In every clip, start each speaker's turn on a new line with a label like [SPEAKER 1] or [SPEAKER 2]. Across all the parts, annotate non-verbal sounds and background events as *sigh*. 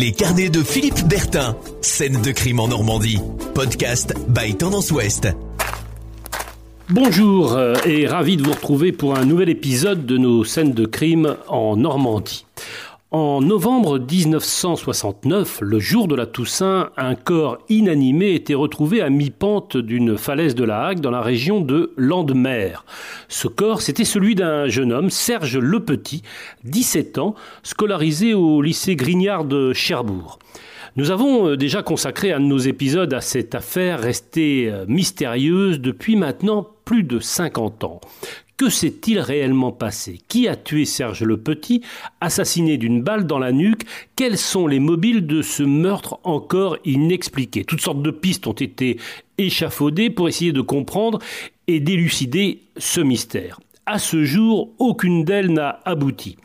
[SPEAKER 1] Les carnets de Philippe Bertin. Scène de crime en Normandie. Podcast by Tendance Ouest.
[SPEAKER 2] Bonjour euh, et ravi de vous retrouver pour un nouvel épisode de nos scènes de crime en Normandie. En novembre 1969, le jour de la Toussaint, un corps inanimé était retrouvé à mi-pente d'une falaise de la Hague dans la région de Landemer. Ce corps, c'était celui d'un jeune homme, Serge Lepetit, 17 ans, scolarisé au lycée Grignard de Cherbourg. Nous avons euh, déjà consacré un de nos épisodes à cette affaire restée euh, mystérieuse depuis maintenant plus de 50 ans. Que s'est-il réellement passé? Qui a tué Serge le Petit, assassiné d'une balle dans la nuque? Quels sont les mobiles de ce meurtre encore inexpliqué? Toutes sortes de pistes ont été échafaudées pour essayer de comprendre et d'élucider ce mystère. À ce jour, aucune d'elles n'a abouti.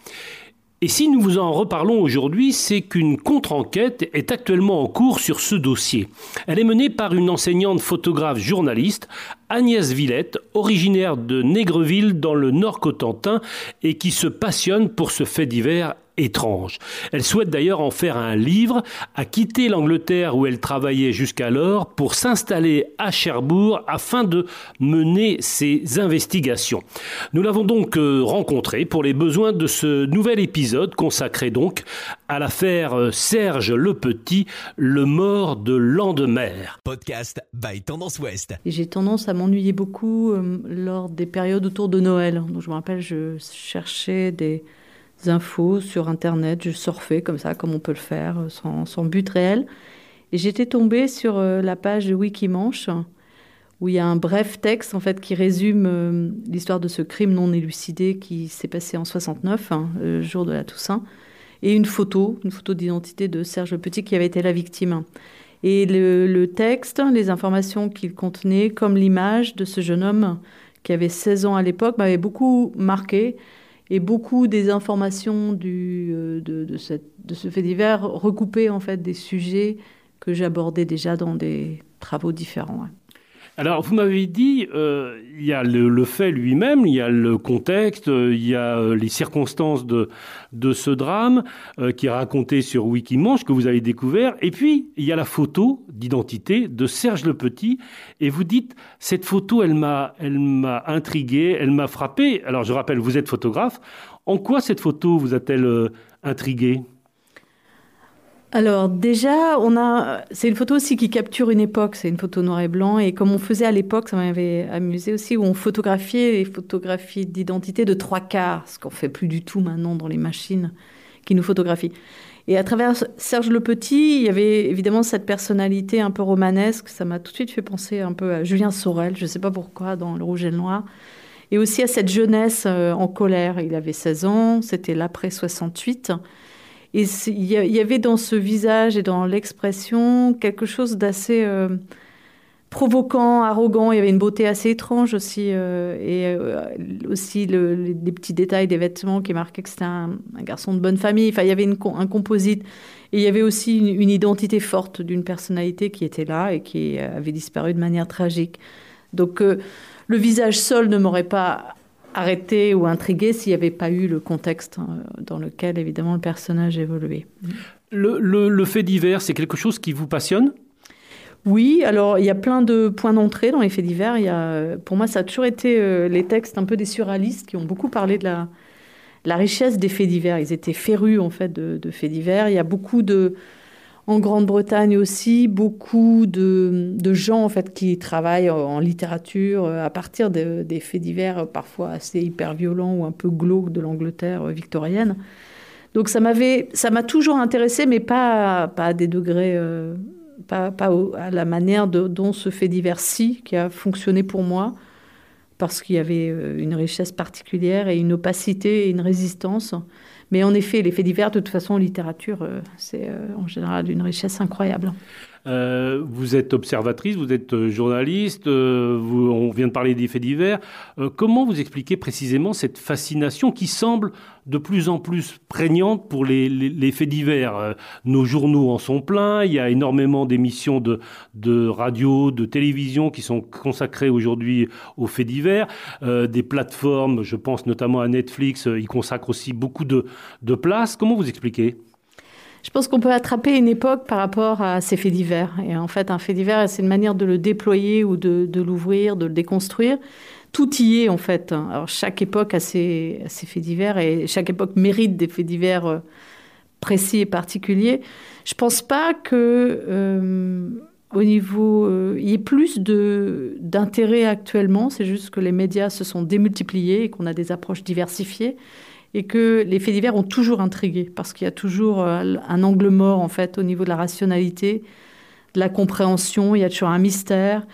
[SPEAKER 2] Et si nous vous en reparlons aujourd'hui, c'est qu'une contre-enquête est actuellement en cours sur ce dossier. Elle est menée par une enseignante photographe journaliste, Agnès Villette, originaire de Négreville dans le Nord-Cotentin et qui se passionne pour ce fait divers étrange. Elle souhaite d'ailleurs en faire un livre, a quitté l'Angleterre où elle travaillait jusqu'alors pour s'installer à Cherbourg afin de mener ses investigations. Nous l'avons donc euh, rencontrée pour les besoins de ce nouvel épisode consacré donc à l'affaire euh, Serge Le Petit, le mort de Landemer.
[SPEAKER 1] Podcast by Tendance Ouest.
[SPEAKER 3] J'ai tendance à m'ennuyer beaucoup euh, lors des périodes autour de Noël. Donc je me rappelle, je cherchais des infos sur Internet, je surfais comme ça, comme on peut le faire, euh, sans, but réel. Et j'étais tombée sur euh, la page de Wikimanche, où il y a un bref texte en fait qui résume euh, l'histoire de ce crime non élucidé qui s'est passé en 69, hein, le jour de la Toussaint, et une photo, une photo d'identité de Serge Petit qui avait été la victime. Et le, texte, les informations qu'il contenait, comme l'image de ce jeune homme qui avait 16 ans à l'époque, m'avait beaucoup marqué et beaucoup des informations euh, de, de, ce fait divers recoupaient en fait des sujets que j'abordais déjà dans des travaux différents.
[SPEAKER 2] Alors, vous m'avez dit, euh, il y a le, fait lui-même, il y a le contexte, euh, il y a euh, les circonstances de, de ce drame qui est raconté sur Wikimanche, que vous avez découvert, et puis il y a la photo d'identité de Serge Le Petit, et vous dites, cette photo, elle m'a, elle m'a intrigué, elle m'a frappé. Alors, je rappelle, vous êtes photographe. En quoi cette photo vous a-t-elle intrigué?
[SPEAKER 3] Alors déjà, on a, c'est une photo aussi qui capture une époque. C'est une photo noir et blanc et comme on faisait à l'époque, ça m'avait amusé aussi où on photographiait les photographies d'identité de trois quarts, ce qu'on fait plus du tout maintenant dans les machines qui nous photographient. Et à travers Serge Le Petit, il y avait évidemment cette personnalité un peu romanesque. Ça m'a tout de suite fait penser un peu à Julien Sorel, je ne sais pas pourquoi, dans Le Rouge et le Noir. Et aussi à cette jeunesse euh, en colère. Il avait 16 ans, c'était l'après 68. Et il y avait dans ce visage et dans l'expression quelque chose d'assez euh, provoquant, arrogant. Il y avait une beauté assez étrange aussi. Euh, et euh, aussi le, les, petits détails des vêtements qui marquaient que c'était un, garçon de bonne famille. Enfin, il y avait un composite. Et il y avait aussi une, une identité forte d'une personnalité qui était là et qui avait disparu de manière tragique. Donc, le visage seul ne m'aurait pas arrêté ou intrigué s'il n'y avait pas eu le contexte hein, dans lequel, évidemment, le personnage évoluait.
[SPEAKER 2] Le, le, fait divers, c'est quelque chose qui vous passionne?
[SPEAKER 3] Oui, alors il y a plein de points d'entrée dans les faits divers. Il y a, pour moi, ça a toujours été euh, les textes un peu des surréalistes qui ont beaucoup parlé de la, la richesse des faits divers. Ils étaient férus en fait de, de faits divers. Il y a beaucoup de, en Grande-Bretagne aussi, beaucoup de, gens en fait qui travaillent en littérature euh, à partir des faits divers euh, parfois assez hyper violents ou un peu glauques de l'Angleterre euh, victorienne. Donc ça m'avait, ça m'a toujours intéressé, mais pas, pas à des degrés, pas, pas à la manière dont ce fait divers-ci qui a fonctionné pour moi, parce qu'il y avait une richesse particulière et une opacité et une résistance. Mais en effet, les faits divers, de toute façon, en littérature, euh, c'est euh, en général d'une richesse incroyable.
[SPEAKER 2] Euh, vous êtes observatrice, vous êtes euh, journaliste, euh, on vient de parler des faits divers. comment vous expliquez précisément cette fascination qui semble de plus en plus prégnante pour les, faits divers? Nos journaux en sont pleins, il y a énormément d'émissions de, radio, de télévision qui sont consacrées aujourd'hui aux faits divers. des plateformes, je pense notamment à Netflix, y consacrent aussi beaucoup de, de place. Comment vous expliquez?
[SPEAKER 3] Je pense qu'on peut attraper une époque par rapport à ces faits divers. Et en fait, un fait divers, c'est une manière de le déployer ou de, l'ouvrir, de le déconstruire. Tout y est, en fait. Alors, chaque époque a ses, faits divers et chaque époque mérite des faits divers euh, précis et particuliers. Je pense pas que, euh, au niveau, euh, y ait plus d'intérêt actuellement. C'est juste que les médias se sont démultipliés et qu'on a des approches diversifiées et que les faits divers ont toujours intrigué parce qu'il y a toujours euh, un angle mort en fait au niveau de la rationalité, de la compréhension, il y a toujours un mystère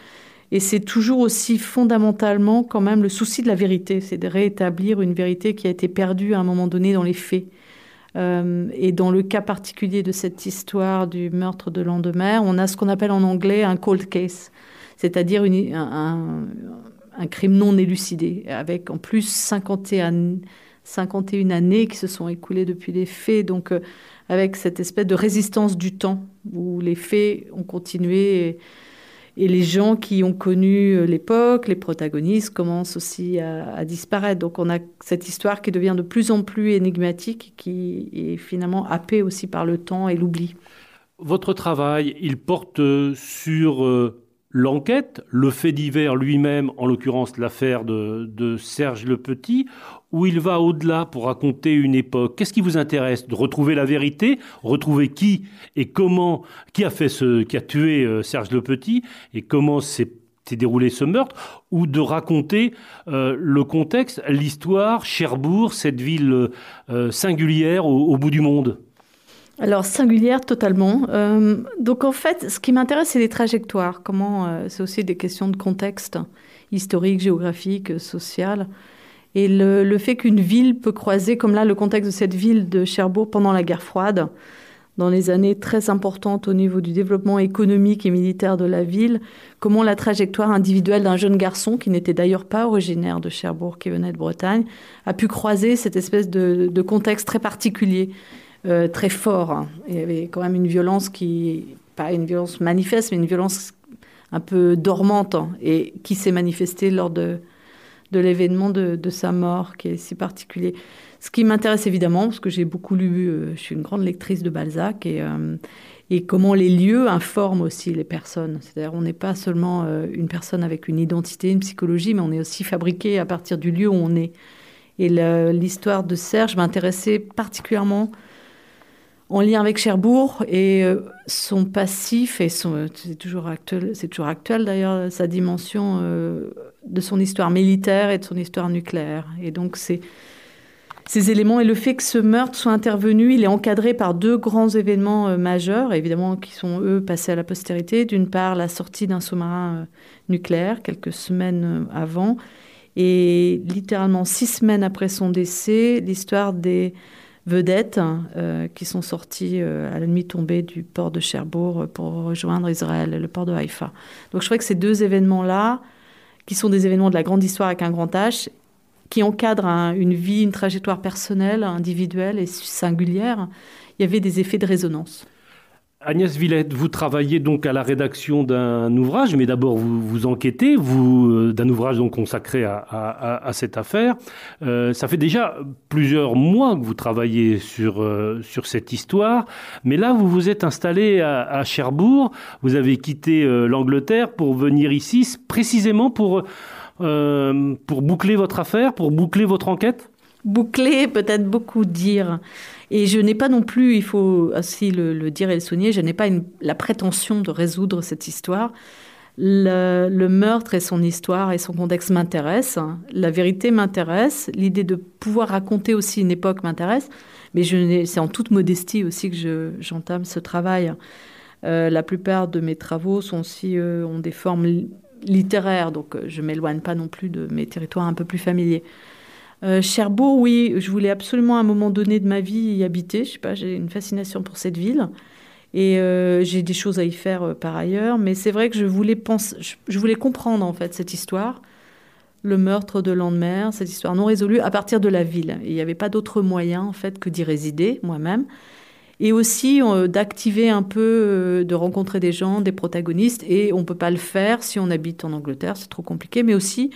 [SPEAKER 3] et c'est toujours aussi fondamentalement quand même le souci de la vérité, c'est de rétablir une vérité qui a été perdue à un moment donné dans les faits. Euh, et dans le cas particulier de cette histoire du meurtre de Landemer, on a ce qu'on appelle en anglais un cold case, c'est-à-dire un, crime non élucidé, avec en plus 51 51 années qui se sont écoulées depuis les faits, donc euh, avec cette espèce de résistance du temps où les faits ont continué et, les gens qui ont connu euh, l'époque, les protagonistes, commencent aussi à, à, disparaître. Donc on a cette histoire qui devient de plus en plus énigmatique, qui est finalement happée aussi par le temps et l'oubli.
[SPEAKER 2] Votre travail, il porte sur euh, l'enquête, le fait divers lui-même, en l'occurrence l'affaire de, Serge Le Petit, où il va au-delà pour raconter une époque. Qu'est-ce qui vous intéresse De retrouver la vérité, retrouver qui et comment, qui a fait ce, qui a tué euh, Serge Le Petit et comment s'est déroulé ce meurtre, ou de raconter euh, le contexte, l'histoire, Cherbourg, cette ville euh, singulière au bout du monde?
[SPEAKER 3] Alors singulière totalement. Euh, donc en fait, ce qui m'intéresse, c'est les trajectoires. Comment euh, c'est aussi des questions de contexte historique, géographique, social, et le, fait qu'une ville peut croiser, comme là, le contexte de cette ville de Cherbourg pendant la guerre froide, dans les années très importantes au niveau du développement économique et militaire de la ville, comment la trajectoire individuelle d'un jeune garçon, qui n'était d'ailleurs pas originaire de Cherbourg, qui venait de Bretagne, a pu croiser cette espèce de contexte très particulier euh, très fort. Il y avait quand même une violence qui, pas une violence manifeste, mais une violence un peu dormante hein, et qui s'est manifestée lors de, de l'événement de, de, sa mort, qui est si particulier. Ce qui m'intéresse évidemment, parce que j'ai beaucoup lu, euh, je suis une grande lectrice de Balzac, et, euh, et comment les lieux informent aussi les personnes. C'est-à-dire on n'est pas seulement une personne avec une identité, une psychologie, mais on est aussi fabriqué à partir du lieu où on est. Et l'histoire de Serge m'intéressait particulièrement en lien avec Cherbourg et euh, son passif et c'est toujours actuel c'est toujours actuel d'ailleurs sa dimension euh, de son histoire militaire et de son histoire nucléaire. Et donc c'est ces éléments et le fait que ce meurtre soit intervenu il est encadré par deux grands événements euh, majeurs évidemment qui sont eux passés à la postérité. D'une part la sortie d'un sous-marin nucléaire quelques semaines avant. Et littéralement six semaines après son décès l'histoire des vedettes euh, qui sont sorties euh, à la nuit tombée du port de Cherbourg pour rejoindre Israël, le port de Haïfa. Donc je crois que ces deux événements-là, qui sont des événements de la grande histoire avec un grand H, qui encadrent un, une vie, une trajectoire personnelle, individuelle et singulière, il y avait des effets de résonance.
[SPEAKER 2] Agnès Villette, vous travaillez donc à la rédaction d'un ouvrage, mais d'abord vous, vous enquêtez, vous euh, d'un ouvrage donc consacré à, à, à cette affaire. Euh, ça fait déjà plusieurs mois que vous travaillez sur euh, sur cette histoire, mais là vous vous êtes installé à, à Cherbourg. Vous avez quitté euh, l'Angleterre pour venir ici, précisément pour euh, pour boucler votre affaire, pour boucler votre enquête?
[SPEAKER 3] Boucler, peut-être beaucoup dire. Et je n'ai pas non plus, il faut aussi le, dire et le souligner, je n'ai pas la prétention de résoudre cette histoire. Le, meurtre et son histoire et son contexte m'intéressent. La vérité m'intéresse. L'idée de pouvoir raconter aussi une époque m'intéresse. Mais c'est en toute modestie aussi que j'entame je, ce travail. Euh, la plupart de mes travaux sont aussi, euh, ont des formes littéraires, donc je ne m'éloigne pas non plus de mes territoires un peu plus familiers. Euh, Cherbourg, oui, je voulais absolument à un moment donné de ma vie y habiter. Je sais pas, j'ai une fascination pour cette ville et euh, j'ai des choses à y faire euh, par ailleurs. Mais c'est vrai que je voulais je, voulais comprendre en fait cette histoire, le meurtre de Landemer, cette histoire non résolue à partir de la ville. Il n'y avait pas d'autre moyen en fait que d'y résider moi-même et aussi d'activer un peu, de rencontrer des gens, des protagonistes. Et on peut pas le faire si on habite en Angleterre, c'est trop compliqué, mais aussi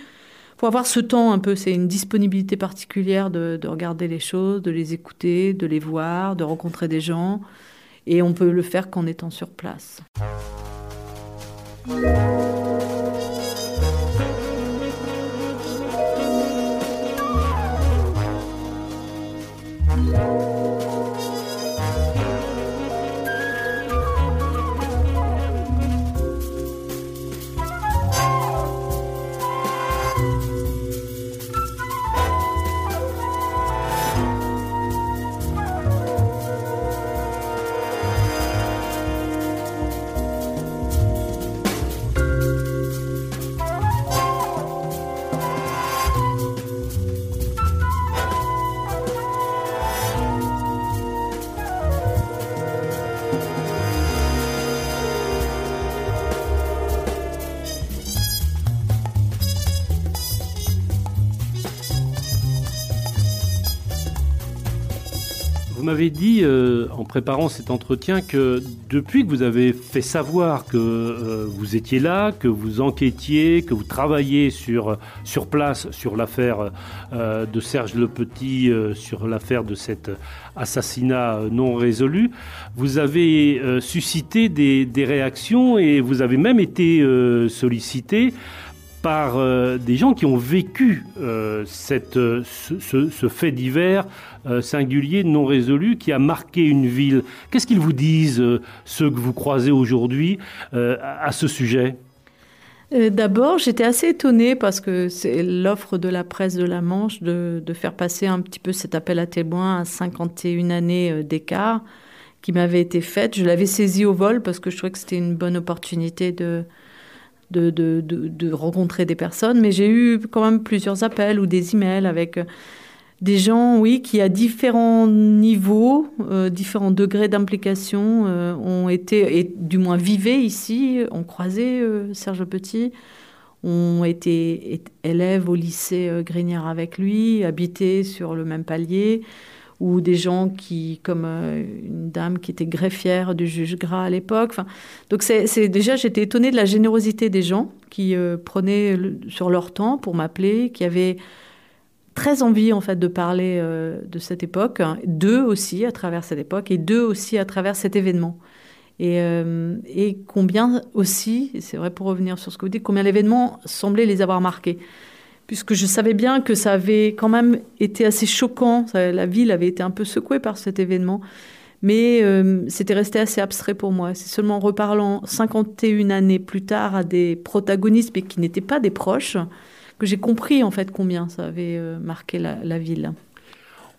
[SPEAKER 3] faut avoir ce temps un peu, c'est une disponibilité particulière de, de regarder les choses, de les écouter, de les voir, de rencontrer des gens. Et on peut le faire qu'en étant sur place.
[SPEAKER 2] Vous m'avez dit euh, en préparant cet entretien que depuis que vous avez fait savoir que euh, vous étiez là, que vous enquêtiez, que vous travailliez sur, sur place sur l'affaire euh, de Serge Le Petit, sur l'affaire de cet assassinat non résolu, vous avez suscité des, des, réactions et vous avez même été sollicité par des gens qui ont vécu cette, ce, ce, fait divers euh, singulier, non résolu, qui a marqué une ville. Qu'est-ce qu'ils vous disent, euh, ceux que vous croisez aujourd'hui, euh, à ce sujet?
[SPEAKER 3] D'abord, j'étais assez étonnée parce que c'est l'offre de la presse de la Manche de, de, faire passer un petit peu cet appel à témoins à 51 années d'écart qui m'avait été faite. Je l'avais saisi au vol parce que je trouvais que c'était une bonne opportunité de, rencontrer des personnes. Mais j'ai eu quand même plusieurs appels ou des emails avec des gens, oui, qui à différents niveaux, euh, différents degrés d'implication euh, ont été, et du moins vivaient ici, ont croisé euh, Serge Petit, ont été élèves au lycée Grignard avec lui, habités sur le même palier, ou des gens qui, comme une dame qui était greffière du juge Gras à l'époque. Donc c'est déjà, j'étais étonnée de la générosité des gens qui prenaient sur leur temps pour m'appeler, qui avaient très envie en fait de parler euh, de cette époque, hein, d'eux aussi à travers cette époque et d'eux aussi à travers cet événement. Euh, et combien aussi, c'est vrai pour revenir sur ce que vous dites, combien l'événement semblait les avoir marqués. Puisque je savais bien que ça avait quand même été assez choquant, la ville avait été un peu secouée par cet événement, mais euh, c'était resté assez abstrait pour moi. C'est seulement en reparlant 51 années plus tard à des protagonistes, mais qui n'étaient pas des proches, que j'ai compris en fait combien ça avait euh, marqué la, ville.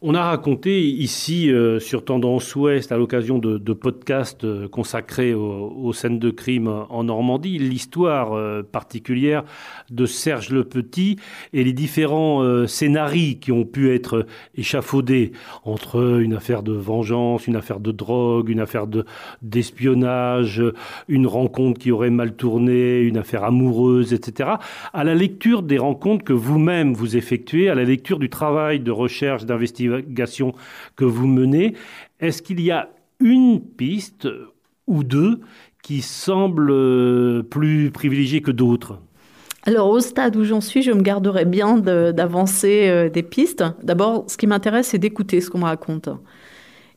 [SPEAKER 2] On a raconté ici euh, sur Tendance Ouest, à l'occasion de, podcasts euh, consacrés aux, scènes de crime en Normandie, l'histoire particulière de Serge Le Petit et les différents scénarios qui ont pu être échafaudés entre une affaire de vengeance, une affaire de drogue, une affaire d'espionnage, une rencontre qui aurait mal tourné, une affaire amoureuse, etc. À la lecture des rencontres que vous-même vous effectuez, à la lecture du travail de recherche, d'investigation que vous menez, est-ce qu'il y a une piste ou deux qui semblent plus privilégiées que d'autres?
[SPEAKER 3] Alors au stade où j'en suis, je me garderais bien d'avancer euh, des pistes. D'abord, ce qui m'intéresse, c'est d'écouter ce qu'on me raconte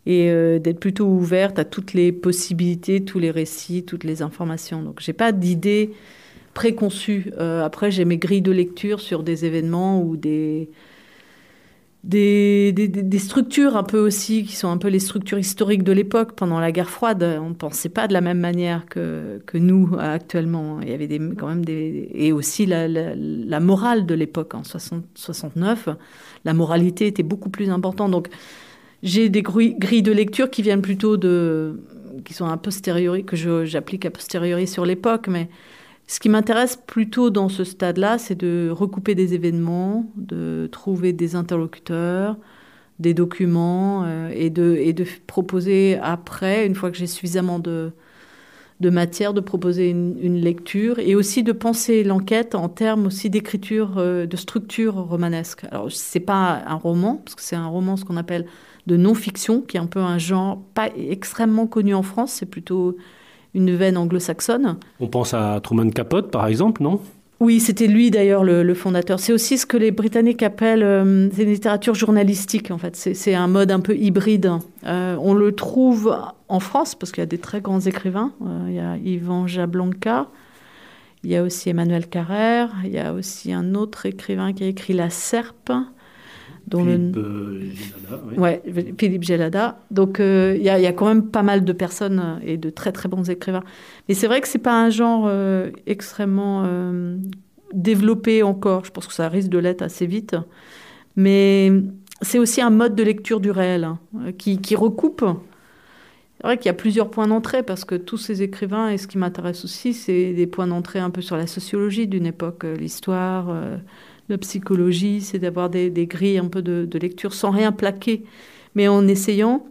[SPEAKER 3] et euh, d'être plutôt ouverte à toutes les possibilités, tous les récits, toutes les informations. Donc j'ai pas d'idée préconçue. Euh, après, j'ai mes grilles de lecture sur des événements ou des des, structures un peu aussi, qui sont un peu les structures historiques de l'époque. Pendant la guerre froide, on ne pensait pas de la même manière que, que nous actuellement. Il y avait des, quand même des... Et aussi la, la, morale de l'époque, en 69, la moralité était beaucoup plus importante. Donc j'ai des grilles de lecture qui viennent plutôt de... qui sont a posteriori, que j'applique a posteriori sur l'époque, mais ce qui m'intéresse plutôt dans ce stade-là, c'est de recouper des événements, de trouver des interlocuteurs, des documents euh, et, de, proposer après, une fois que j'ai suffisamment de, matière, de proposer une, lecture et aussi de penser l'enquête en termes aussi d'écriture, euh, de structure romanesque. Alors, c'est pas un roman, parce que c'est un roman, ce qu'on appelle de non-fiction, qui est un peu un genre pas extrêmement connu en France, c'est plutôt une veine anglo-saxonne.
[SPEAKER 2] On pense à Truman Capote, par exemple, non?
[SPEAKER 3] Oui, c'était lui d'ailleurs le, fondateur. C'est aussi ce que les Britanniques appellent euh, une littérature journalistique en fait. C'est un mode un peu hybride. Euh, on le trouve en France parce qu'il y a des très grands écrivains. Euh, il y a Yvan Jablanca, il y a aussi Emmanuel Carrère, il y a aussi un autre écrivain qui a écrit La Serpe.
[SPEAKER 2] Philippe Gelada.
[SPEAKER 3] Oui. Ouais, Philippe Gelada. Donc il y, a quand même pas mal de personnes et de très très bons écrivains. Mais c'est vrai que c'est pas un genre extrêmement développé encore. Je pense que ça risque de l'être assez vite. Mais c'est aussi un mode de lecture du réel hein, qui, recoupe. C'est vrai qu'il y a plusieurs points d'entrée parce que tous ces écrivains, et ce qui m'intéresse aussi, c'est des points d'entrée un peu sur la sociologie d'une époque, euh, l'histoire, euh, la psychologie, c'est d'avoir des, grilles un peu de, lecture sans rien plaquer, mais en essayant,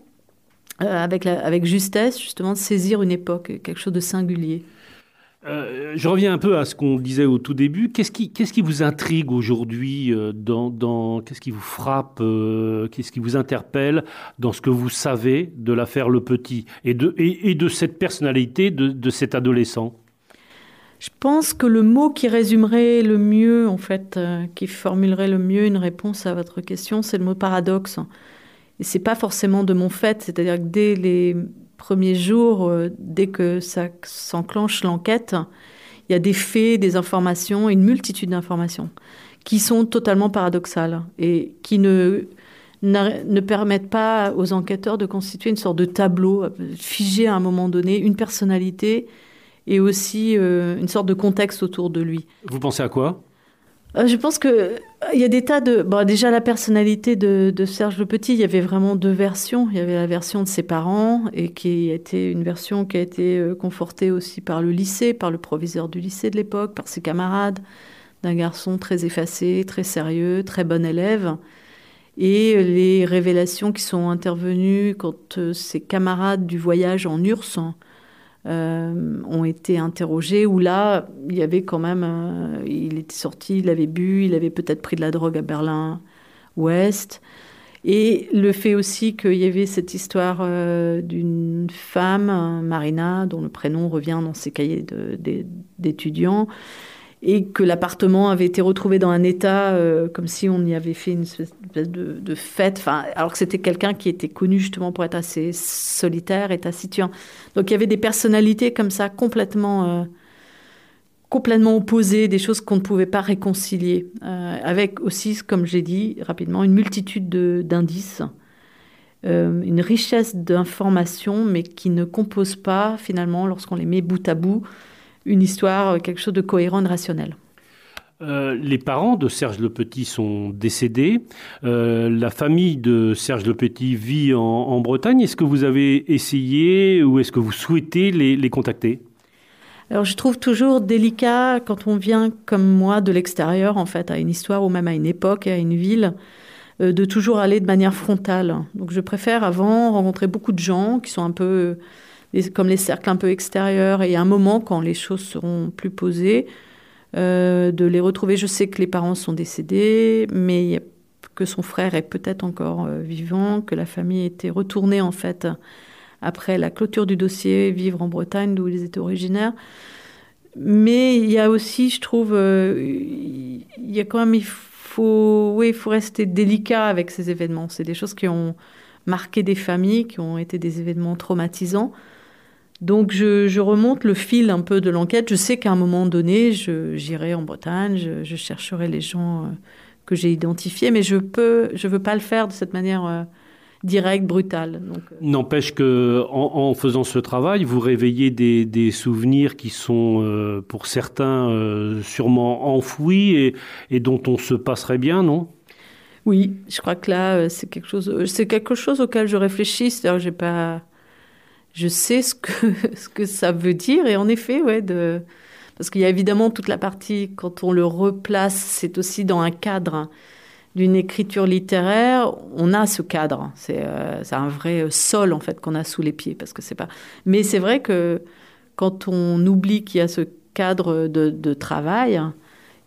[SPEAKER 3] euh, avec, avec justesse, justement, de saisir une époque, quelque chose de singulier.
[SPEAKER 2] Euh, je reviens un peu à ce qu'on disait au tout début. Qu'est-ce qui, qu'est-ce qui vous intrigue aujourd'hui euh, dans, dans, qu'est-ce qui vous frappe, qu'est-ce qui vous interpelle dans ce que vous savez de l'affaire Le Petit et de, et, de cette personnalité de, de, cet adolescent?
[SPEAKER 3] Je pense que le mot qui résumerait le mieux, en fait, qui formulerait le mieux une réponse à votre question, c'est le mot paradoxe. Et c'est pas forcément de mon fait, c'est-à-dire que dès les premier jour, euh, dès que ça s'enclenche l'enquête, il y a des faits, des informations, une multitude d'informations qui sont totalement paradoxales et qui ne, ne permettent pas aux enquêteurs de constituer une sorte de tableau, figé à un moment donné, une personnalité et aussi euh, une sorte de contexte autour de lui.
[SPEAKER 2] Vous pensez à quoi?
[SPEAKER 3] Euh, je pense que il y a des tas de. Bon, déjà, la personnalité de, Serge Le Petit, il y avait vraiment deux versions. Il y avait la version de ses parents, et qui était une version qui a été euh, confortée aussi par le lycée, par le proviseur du lycée de l'époque, par ses camarades, d'un garçon très effacé, très sérieux, très bon élève. Et les révélations qui sont intervenues quand euh, ses camarades du voyage en URSS euh, ont été interrogés, où là, il y avait quand même, euh, il était sorti, il avait bu, il avait peut-être pris de la drogue à Berlin-Ouest. Et le fait aussi qu'il y avait cette histoire euh, d'une femme, Marina, dont le prénom revient dans ses cahiers d'étudiants, et que l'appartement avait été retrouvé dans un état euh, comme si on y avait fait une espèce de, fête, alors que c'était quelqu'un qui était connu justement pour être assez solitaire et taciturne. Donc il y avait des personnalités comme ça complètement, euh, complètement opposées, des choses qu'on ne pouvait pas réconcilier, euh, avec aussi, comme j'ai dit rapidement, une multitude d'indices. une richesse d'informations, mais qui ne compose pas finalement, lorsqu'on les met bout à bout, une histoire, quelque chose de cohérent et de rationnel.
[SPEAKER 2] Euh, les parents de Serge Le Petit sont décédés. Euh, la famille de Serge Le Petit vit en, Bretagne. Est-ce que vous avez essayé ou est-ce que vous souhaitez les, contacter?
[SPEAKER 3] Alors je trouve toujours délicat quand on vient comme moi de l'extérieur en fait à une histoire ou même à une époque, à une ville, euh, de toujours aller de manière frontale. Donc je préfère avant rencontrer beaucoup de gens qui sont un peu comme les cercles un peu extérieurs, et à un moment, quand les choses seront plus posées, euh, de les retrouver. Je sais que les parents sont décédés, mais que son frère est peut-être encore euh, vivant, que la famille était retournée en fait après la clôture du dossier, vivre en Bretagne d'où ils étaient originaires. Mais il y a aussi, je trouve, euh, il y a quand même, il faut, oui, il faut rester délicat avec ces événements. C'est des choses qui ont marqué des familles, qui ont été des événements traumatisants. Donc je, remonte le fil un peu de l'enquête. Je sais qu'à un moment donné, j'irai en Bretagne, je, chercherai les gens euh, que j'ai identifiés, mais je peux, je veux pas le faire de cette manière euh, directe, brutale.
[SPEAKER 2] Euh, N'empêche que en, faisant ce travail, vous réveillez des, souvenirs qui sont pour certains sûrement enfouis et, et, dont on se passerait bien, non?
[SPEAKER 3] Oui, je crois que là c'est quelque chose, c'est quelque chose auquel je réfléchis. C'est-à-dire, j'ai pas je sais ce que, *laughs* ce que ça veut dire. Et en effet, ouais, de... parce qu'il y a évidemment toute la partie, quand on le replace, c'est aussi dans un cadre d'une écriture littéraire, on a ce cadre. C'est euh, un vrai sol, en fait, qu'on a sous les pieds. Parce que c'est pas... Mais c'est vrai que quand on oublie qu'il y a ce cadre de, travail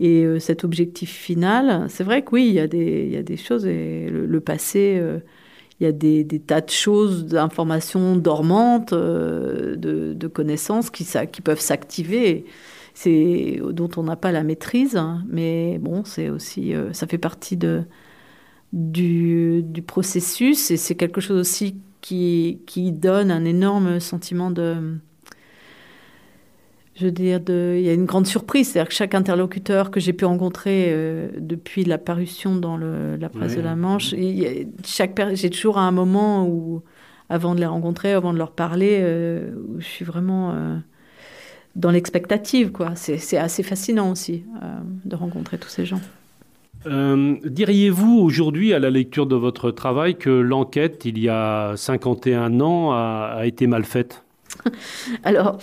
[SPEAKER 3] et euh, cet objectif final, c'est vrai que oui, il y a des, il y a des choses et le, passé... Euh, il y a des, tas de choses, d'informations dormantes, euh, de, connaissances qui, peuvent s'activer. c'est dont on n'a pas la maîtrise, hein. mais bon, c'est aussi, euh, ça fait partie du, processus et c'est quelque chose aussi qui donne un énorme sentiment de, je veux dire, de, il y a une grande surprise. C'est-à-dire que chaque interlocuteur que j'ai pu rencontrer euh, depuis la parution dans le, la presse de la Manche, et chaque j'ai toujours un moment où, avant de les rencontrer, avant de leur parler, euh, où je suis vraiment euh, dans l'expectative. Quoi. C'est, assez fascinant aussi de rencontrer tous ces gens.
[SPEAKER 2] diriez-vous aujourd'hui, à la lecture de votre travail, que l'enquête, il y a 51 ans, a, a été mal faite? *laughs*
[SPEAKER 3] Alors,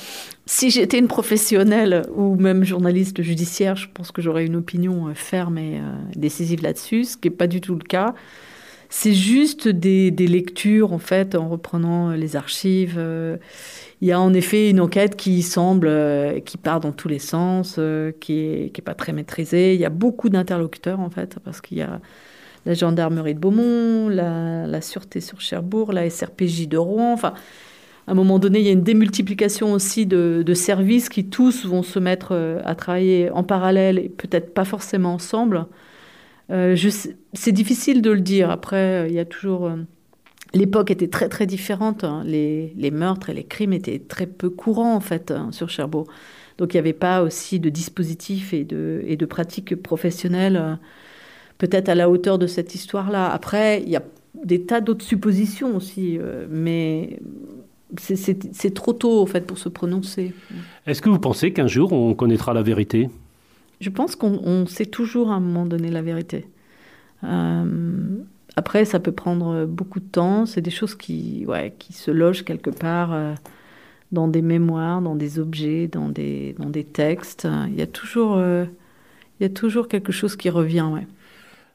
[SPEAKER 3] si j'étais une professionnelle ou même journaliste judiciaire, je pense que j'aurais une opinion euh, ferme et euh, décisive là-dessus, ce qui n'est pas du tout le cas. C'est juste des, lectures, en fait, en reprenant euh, les archives. Il y a en effet une enquête qui semble, qui part dans tous les sens, qui n'est est pas très maîtrisée. Il y a beaucoup d'interlocuteurs, en fait, parce qu'il y a la gendarmerie de Beaumont, la, la Sûreté sur Cherbourg, la SRPJ de Rouen. Enfin, à un moment donné, il y a une démultiplication aussi de, services qui tous vont se mettre euh, à travailler en parallèle et peut-être pas forcément ensemble. Euh, c'est difficile de le dire. Après, il y a toujours. Euh, l'époque était très très différente. Hein. Les, meurtres et les crimes étaient très peu courants en fait hein, sur Cherbourg. Donc il n'y avait pas aussi de dispositifs et de, et de pratiques professionnelles peut-être à la hauteur de cette histoire-là. Après, il y a des tas d'autres suppositions aussi, mais c'est trop tôt en fait pour se prononcer.
[SPEAKER 2] Est-ce que vous pensez qu'un jour on connaîtra la vérité?
[SPEAKER 3] Je pense qu'on sait toujours à un moment donné la vérité. Euh, après, ça peut prendre beaucoup de temps. C'est des choses qui, ouais, qui se logent quelque part euh, dans des mémoires, dans des objets, dans des, dans des textes. Il y a toujours, euh, il y a toujours quelque chose qui revient. Ouais.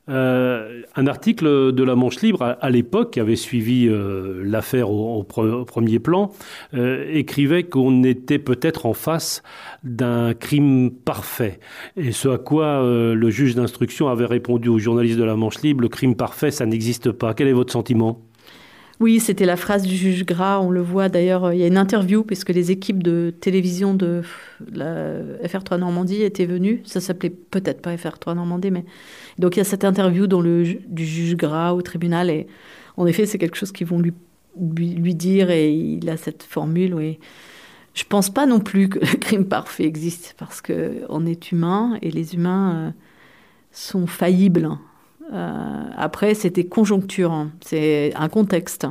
[SPEAKER 2] Euh, un article de la Manche Libre à, l'époque, qui avait suivi euh, l'affaire au, premier plan, euh, écrivait qu'on était peut-être en face d'un crime parfait. Et ce à quoi le juge d'instruction avait répondu aux journalistes de la Manche Libre, le crime parfait, ça n'existe pas. Quel est votre sentiment?
[SPEAKER 3] Oui, c'était la phrase du juge Gras. On le voit d'ailleurs, il y a une interview, puisque les équipes de télévision de la FR3 Normandie étaient venues. Ça s'appelait peut-être pas FR3 Normandie, mais. Donc il y a cette interview du juge Gras au tribunal. Et en effet, c'est quelque chose qu'ils vont lui, dire. Et il a cette formule. Oui. Je pense pas non plus que le *laughs* crime parfait existe, parce qu'on est humain et les humains euh, sont faillibles. Euh, après, c'était conjoncture, hein. c'est un contexte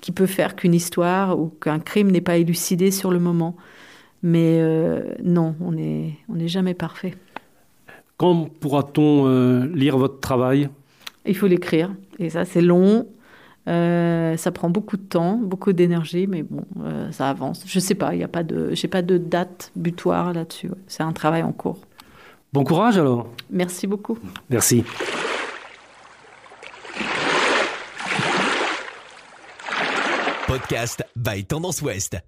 [SPEAKER 3] qui peut faire qu'une histoire ou qu'un crime n'est pas élucidé sur le moment. Mais euh, non, on n'est on jamais parfait.
[SPEAKER 2] Quand pourra-t-on euh, lire votre travail?
[SPEAKER 3] Il faut l'écrire. Et ça, c'est long. ça prend beaucoup de temps, beaucoup d'énergie, mais bon, ça avance. Je sais pas, il y a pas de, j'ai pas de date butoir là-dessus. C'est un travail en cours.
[SPEAKER 2] Bon courage alors.
[SPEAKER 3] Merci beaucoup.
[SPEAKER 2] Merci.
[SPEAKER 1] Podcast by Tendance Ouest.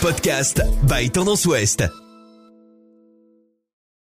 [SPEAKER 1] Podcast by Tendance Ouest.